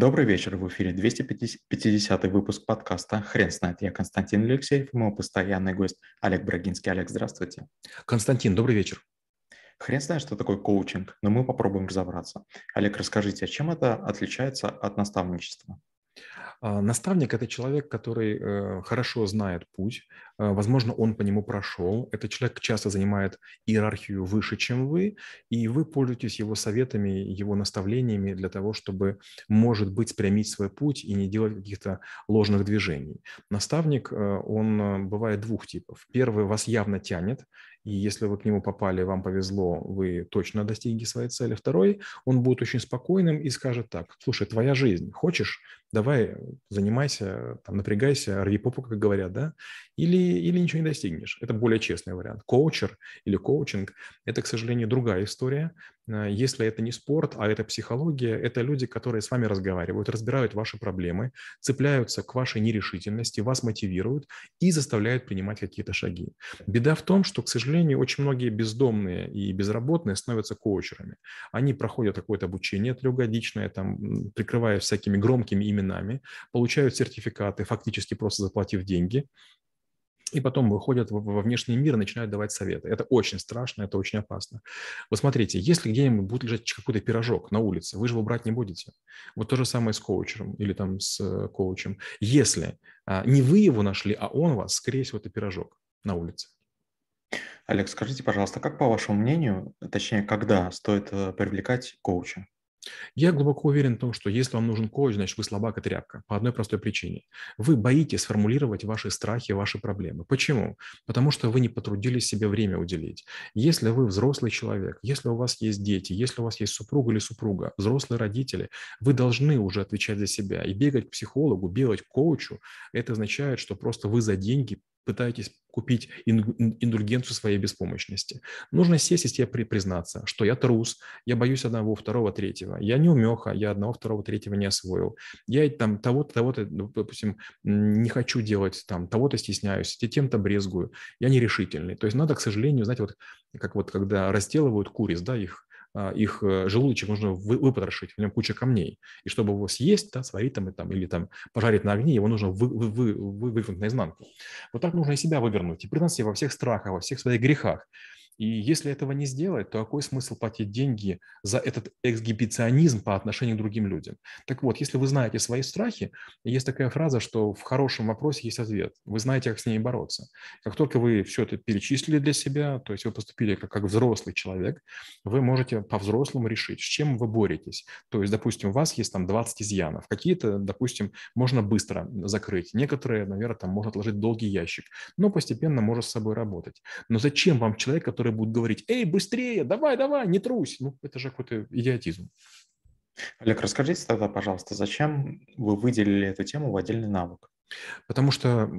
Добрый вечер, в эфире 250 выпуск подкаста «Хрен знает». Я Константин Алексеев, мой постоянный гость Олег Брагинский. Олег, здравствуйте. Константин, добрый вечер. Хрен знает, что такое коучинг, но мы попробуем разобраться. Олег, расскажите, а чем это отличается от наставничества? А, наставник – это человек, который э, хорошо знает путь, э, возможно, он по нему прошел. Этот человек часто занимает иерархию выше, чем вы, и вы пользуетесь его советами, его наставлениями для того, чтобы, может быть, спрямить свой путь и не делать каких-то ложных движений. Наставник, э, он бывает двух типов. Первый вас явно тянет, и если вы к нему попали, вам повезло, вы точно достигнете своей цели. Второй, он будет очень спокойным и скажет так, слушай, твоя жизнь, хочешь, давай занимайся, там, напрягайся, рви попу, как говорят, да, или, или ничего не достигнешь. Это более честный вариант. Коучер или коучинг – это, к сожалению, другая история. Э, если это не спорт, а это психология, это люди, которые с вами разговаривают, разбирают ваши проблемы, цепляются к вашей нерешительности, вас мотивируют и заставляют принимать какие-то шаги. Беда в том, что, к сожалению, очень многие бездомные и безработные становятся коучерами. Они проходят какое-то обучение трехдневное, там, прикрываясь всякими громкими именами, получают сертификаты, фактически просто заплатив деньги, и потом выходят во внешний мир и начинают давать советы. Это очень страшно, это очень опасно. Вот смотрите, если где-нибудь будет лежать какой-то пирожок на улице, вы же его брать не будете. Вот то же самое с коучером или там с э, коучем. Если а, не вы его нашли, а он вас, скорее всего, это пирожок на улице. Олег, скажите, пожалуйста, как по вашему мнению, точнее, когда стоит э, привлекать коуча? Я глубоко уверен в том, что если вам нужен коуч, значит вы слабак и тряпка. По одной простой причине. Вы боитесь сформулировать ваши страхи, ваши проблемы. Почему? Потому что вы не потрудились себе время уделить. Если вы взрослый человек, если у вас есть дети, если у вас есть супруг или супруга, взрослые родители, вы должны уже отвечать за себя. И бегать к психологу, бегать к коучу, это означает, что просто вы за деньги пытаетесь купить индульгенцию своей беспомощности. Нужно сесть и себе признаться, что я трус, я боюсь одного, второго, третьего. Я не умеха, я одного, второго, третьего не освоил. Я там того-то, того-то, ну, допустим, не хочу делать, там, того-то стесняюсь, тем-то брезгую. Я нерешительный. То есть надо, к сожалению, знаете, вот как вот когда разделывают куриц, да, их их э, желудочек нужно вы, выпотрошить, в нем куча камней. И чтобы его съесть, да, сварить там, и, там, или там пожарить на огне, его нужно вы, вы, вы, вы, вывернуть наизнанку. Вот так нужно и себя вывернуть, и признать себе во всех страхах, во всех своих грехах. И если этого не сделать, то какой смысл платить деньги за этот эксгибиционизм по отношению к другим людям? Так вот, если вы знаете свои страхи, есть такая фраза, что в хорошем вопросе есть ответ. Вы знаете, как с ними бороться. Как только вы все это перечислили для себя, то есть вы поступили как, как взрослый человек, вы можете по-взрослому решить, с чем вы боретесь. То есть, допустим, у вас есть там 20 изъянов. Какие-то, допустим, можно быстро закрыть. Некоторые, наверное, там можно отложить долгий ящик. Но постепенно может с собой работать. Но зачем вам человек, который которые будут говорить, эй, быстрее, давай, давай, не трусь. Ну, это же какой-то идиотизм. Олег, расскажите тогда, пожалуйста, зачем вы выделили эту тему в отдельный навык? Потому что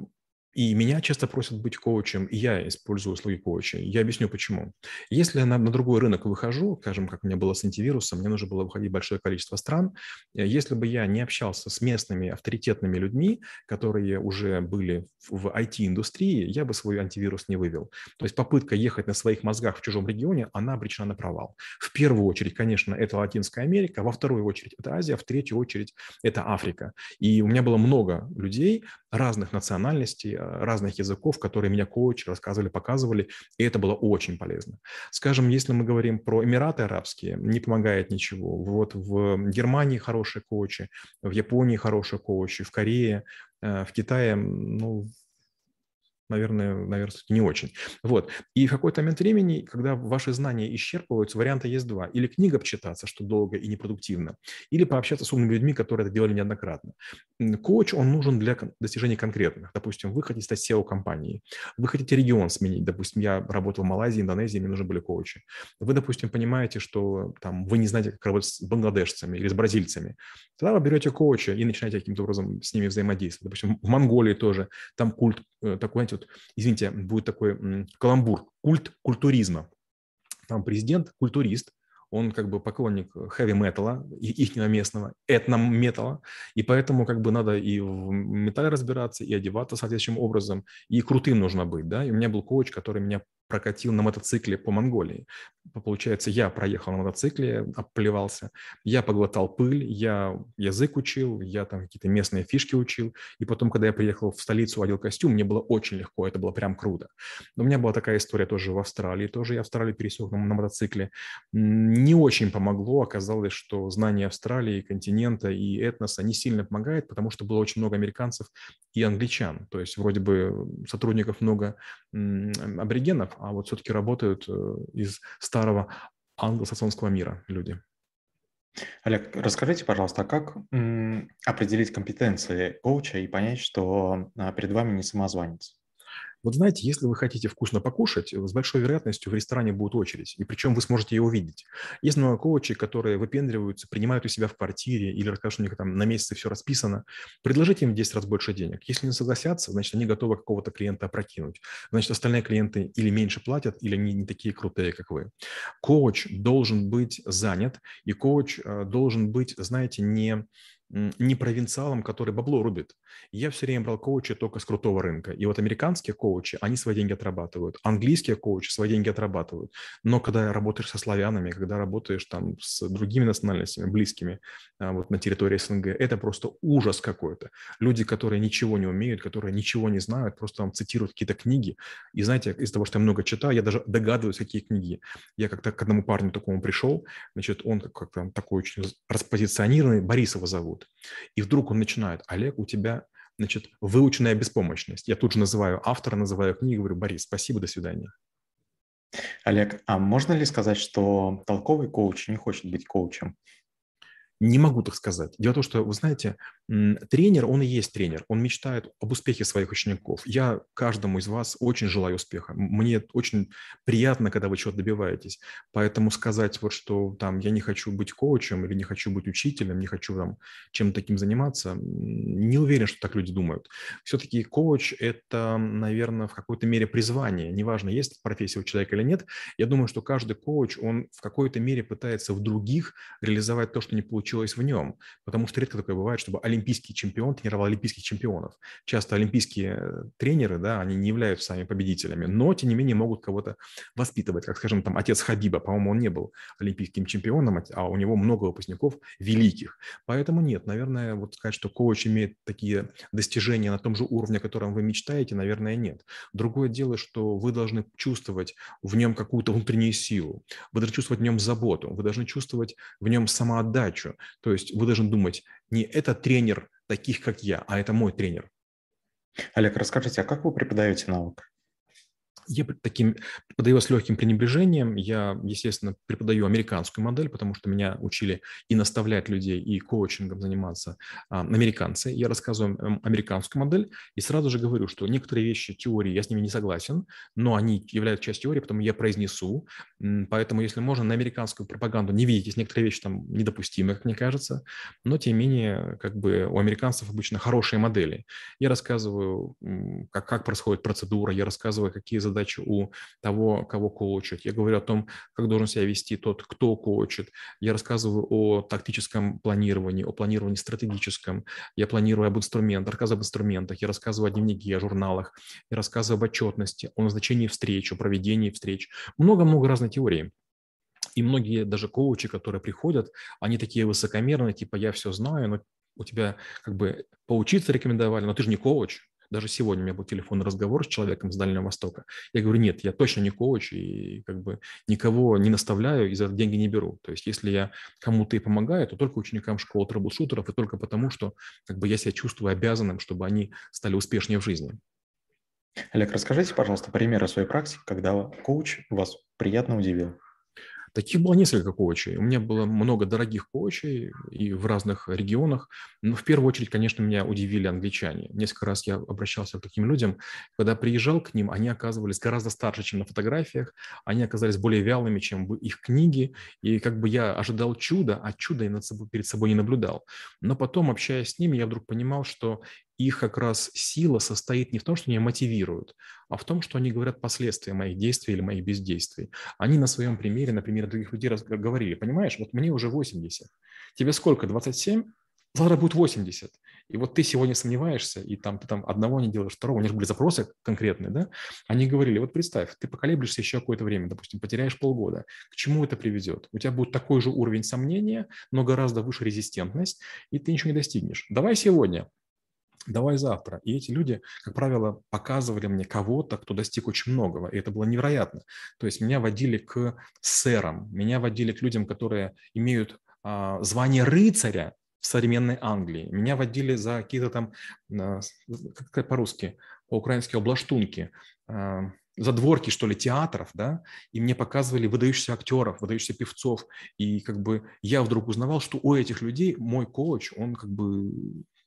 и меня часто просят быть коучем, и я использую услуги коуча. Я объясню почему. Если я на, на другой рынок выхожу, скажем, как у меня было с антивирусом, мне нужно было выходить большое количество стран. Э, если бы я не общался с местными авторитетными людьми, которые уже были в IT-индустрии, я бы свой антивирус не вывел. То есть попытка ехать на своих мозгах в чужом регионе, она обречена на провал. В первую очередь, конечно, это Латинская Америка, во вторую очередь это Азия, в третью очередь это Африка. И у меня было много людей разных национальностей, разных языков, которые меня коучи рассказывали, показывали, и это было очень полезно. Скажем, если мы говорим про Эмираты Арабские, не помогает ничего. Вот в Германии хорошие коучи, в Японии хорошие коучи, в Корее, э, в Китае, ну, наверное, наверное, не очень. Вот. И в какой-то момент времени, когда ваши знания исчерпываются, варианта есть два. Или книга обчитаться, что долго и непродуктивно, или пообщаться с умными людьми, которые это делали неоднократно. Коуч, он нужен для достижения конкретных. Допустим, вы хотите стать SEO-компанией, вы хотите регион сменить. Допустим, я работал в Малайзии, Индонезии, мне нужны были коучи. Вы, допустим, понимаете, что там, вы не знаете, как работать с бангладешцами или с бразильцами. Тогда вы берете коуча и начинаете каким-то образом с ними взаимодействовать. Допустим, в Монголии тоже там культ такой, знаете, вот, извините, будет такой каламбур, культ культуризма. Там президент культурист, он как бы поклонник хэви-металла, их местного, этно-металла, и поэтому как бы надо и в металле разбираться, и одеваться соответствующим образом, и крутым нужно быть, да, и у меня был коуч, который меня прокатил на мотоцикле по Монголии. Получается, я проехал на мотоцикле, оплевался, я поглотал пыль, я язык учил, я там какие-то местные фишки учил. И потом, когда я приехал в столицу, одел костюм, мне было очень легко, это было прям круто. Но у меня была такая история тоже в Австралии, тоже я Австралию пересек на, на мотоцикле. Не очень помогло, оказалось, что знание Австралии, континента и этноса не сильно помогает, потому что было очень много американцев и англичан. То есть вроде бы сотрудников много аборигенов, а вот все-таки работают э, из старого англосаксонского мира люди. Олег, расскажите, пожалуйста, а как определить компетенции коуча и понять, что а, перед вами не самозванец? Вот знаете, если вы хотите вкусно покушать, с большой вероятностью в ресторане будет очередь, и причем вы сможете ее увидеть. Есть много коучей, которые выпендриваются, принимают у себя в квартире или расскажут, что у них там на месяце все расписано. Предложите им в 10 раз больше денег. Если не согласятся, значит, они готовы какого-то клиента опрокинуть. Значит, остальные клиенты или меньше платят, или они не такие крутые, как вы. Коуч должен быть занят, и коуч э, должен быть, знаете, не не провинциалом, который бабло рубит. Я все время брал коучи только с крутого рынка. И вот американские коучи, они свои деньги отрабатывают. Английские коучи свои деньги отрабатывают. Но когда работаешь со славянами, когда работаешь там с другими национальностями, близкими а, вот на территории СНГ, это просто ужас какой-то. Люди, которые ничего не умеют, которые ничего не знают, просто вам цитируют какие-то книги. И знаете, из-за того, что я много читаю, я даже догадываюсь, какие книги. Я как-то к одному парню такому пришел, значит, он как-то такой очень распозиционированный, Борисова зовут. И вдруг он начинает, Олег, у тебя значит, выученная беспомощность. Я тут же называю автора, называю книгу, говорю, Борис, спасибо, до свидания. Олег, а можно ли сказать, что толковый коуч не хочет быть коучем? Не могу так сказать. Дело в том, что, вы знаете, тренер, он и есть тренер. Он мечтает об успехе своих учеников. Я каждому из вас очень желаю успеха. Мне очень приятно, когда вы чего-то добиваетесь. Поэтому сказать вот, что там я не хочу быть коучем или не хочу быть учителем, не хочу там чем-то таким заниматься, не уверен, что так люди думают. Все-таки коуч – это, наверное, в какой-то мере призвание. Неважно, есть профессия у человека или нет. Я думаю, что каждый коуч, он в какой-то мере пытается в других реализовать то, что не получилось получилось в нем. Потому что редко такое бывает, чтобы олимпийский чемпион тренировал олимпийских чемпионов. Часто олимпийские э, тренеры, да, они не являются сами победителями, но, тем не менее, могут кого-то воспитывать. Как, скажем, там отец Хабиба, по-моему, он не был олимпийским чемпионом, а у него много выпускников великих. Поэтому нет, наверное, вот сказать, что коуч имеет такие достижения на том же уровне, о котором вы мечтаете, наверное, нет. Другое дело, что вы должны чувствовать в нем какую-то внутреннюю силу, вы должны чувствовать в нем заботу, вы должны чувствовать в нем самоотдачу, то есть вы должны думать, не это тренер таких, как я, а это мой тренер. Олег, расскажите, а как вы преподаете навык? Я таким преподаю с легким пренебрежением. Я, естественно, преподаю американскую модель, потому что меня учили и наставлять людей, и коучингом заниматься а, американцы. Я рассказываю американскую модель и сразу же говорю, что некоторые вещи, теории, я с ними не согласен, но они являются частью теории, потому я произнесу. Поэтому, если можно, на американскую пропаганду не видеть, некоторые вещи там недопустимы, как мне кажется, но, тем не менее, как бы у американцев обычно хорошие модели. Я рассказываю, как, как происходит процедура, я рассказываю, какие задачи задача у того, кого коучат. Я говорю о том, как должен себя вести тот, кто коучит. Я рассказываю о тактическом планировании, о планировании стратегическом. Я планирую об инструментах, рассказываю об инструментах. Я рассказываю о дневнике, о журналах. Я рассказываю об отчетности, о назначении встреч, о проведении встреч. Много-много разной теории. И многие даже коучи, которые приходят, они такие высокомерные, типа я все знаю, но у тебя как бы поучиться рекомендовали, но ты же не коуч, даже сегодня у меня был телефонный разговор с человеком с Дальнего Востока. Я говорю, нет, я точно не коуч и как бы никого не наставляю и за это деньги не беру. То есть если я кому-то и помогаю, то только ученикам школы трэблшутеров и только потому, что как бы я себя чувствую обязанным, чтобы они стали успешнее в жизни. Олег, расскажите, пожалуйста, примеры своей практики, когда коуч вас приятно удивил. Таких было несколько коучей. У меня было много дорогих коучей и в разных регионах. Но в первую очередь, конечно, меня удивили англичане. Несколько раз я обращался к таким людям. Когда приезжал к ним, они оказывались гораздо старше, чем на фотографиях. Они оказались более вялыми, чем их книги. И как бы я ожидал чуда, а чуда я над собой, перед собой не наблюдал. Но потом, общаясь с ними, я вдруг понимал, что их как раз сила состоит не в том, что они мотивируют, а в том, что они говорят последствия моих действий или моих бездействий. Они на своем примере, на примере других людей говорили, понимаешь, вот мне уже 80, тебе сколько, 27? Завтра будет 80. И вот ты сегодня сомневаешься, и там ты там одного не делаешь, второго, у них были запросы конкретные, да? Они говорили, вот представь, ты поколеблешься еще какое-то время, допустим, потеряешь полгода. К чему это приведет? У тебя будет такой же уровень сомнения, но гораздо выше резистентность, и ты ничего не достигнешь. Давай сегодня, давай завтра. И эти люди, как правило, показывали мне кого-то, кто достиг очень многого, и это было невероятно. То есть меня водили к сэрам, меня водили к людям, которые имеют а, звание рыцаря, в современной Англии. Меня водили за какие-то там, а, как по-русски, по-украински облаштунки, а, задворки, что ли, театров, да, и мне показывали выдающихся актеров, выдающихся певцов, и как бы я вдруг узнавал, что у этих людей мой коуч, он как бы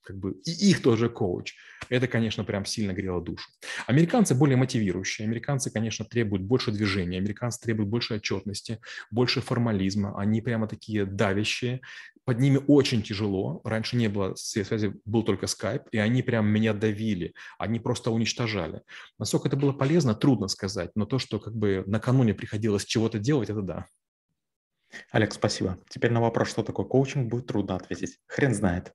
как бы и их тоже коуч. Это, конечно, прям сильно грело душу. Американцы более мотивирующие. Американцы, конечно, требуют больше движения. Американцы требуют больше отчетности, больше формализма. Они прямо такие давящие. Под ними очень тяжело. Раньше не было связи, был только скайп, и они прям меня давили. Они просто уничтожали. Насколько это было полезно, трудно сказать. Но то, что как бы накануне приходилось чего-то делать, это да. Олег, спасибо. Теперь на вопрос, что такое коучинг, будет трудно ответить. Хрен знает.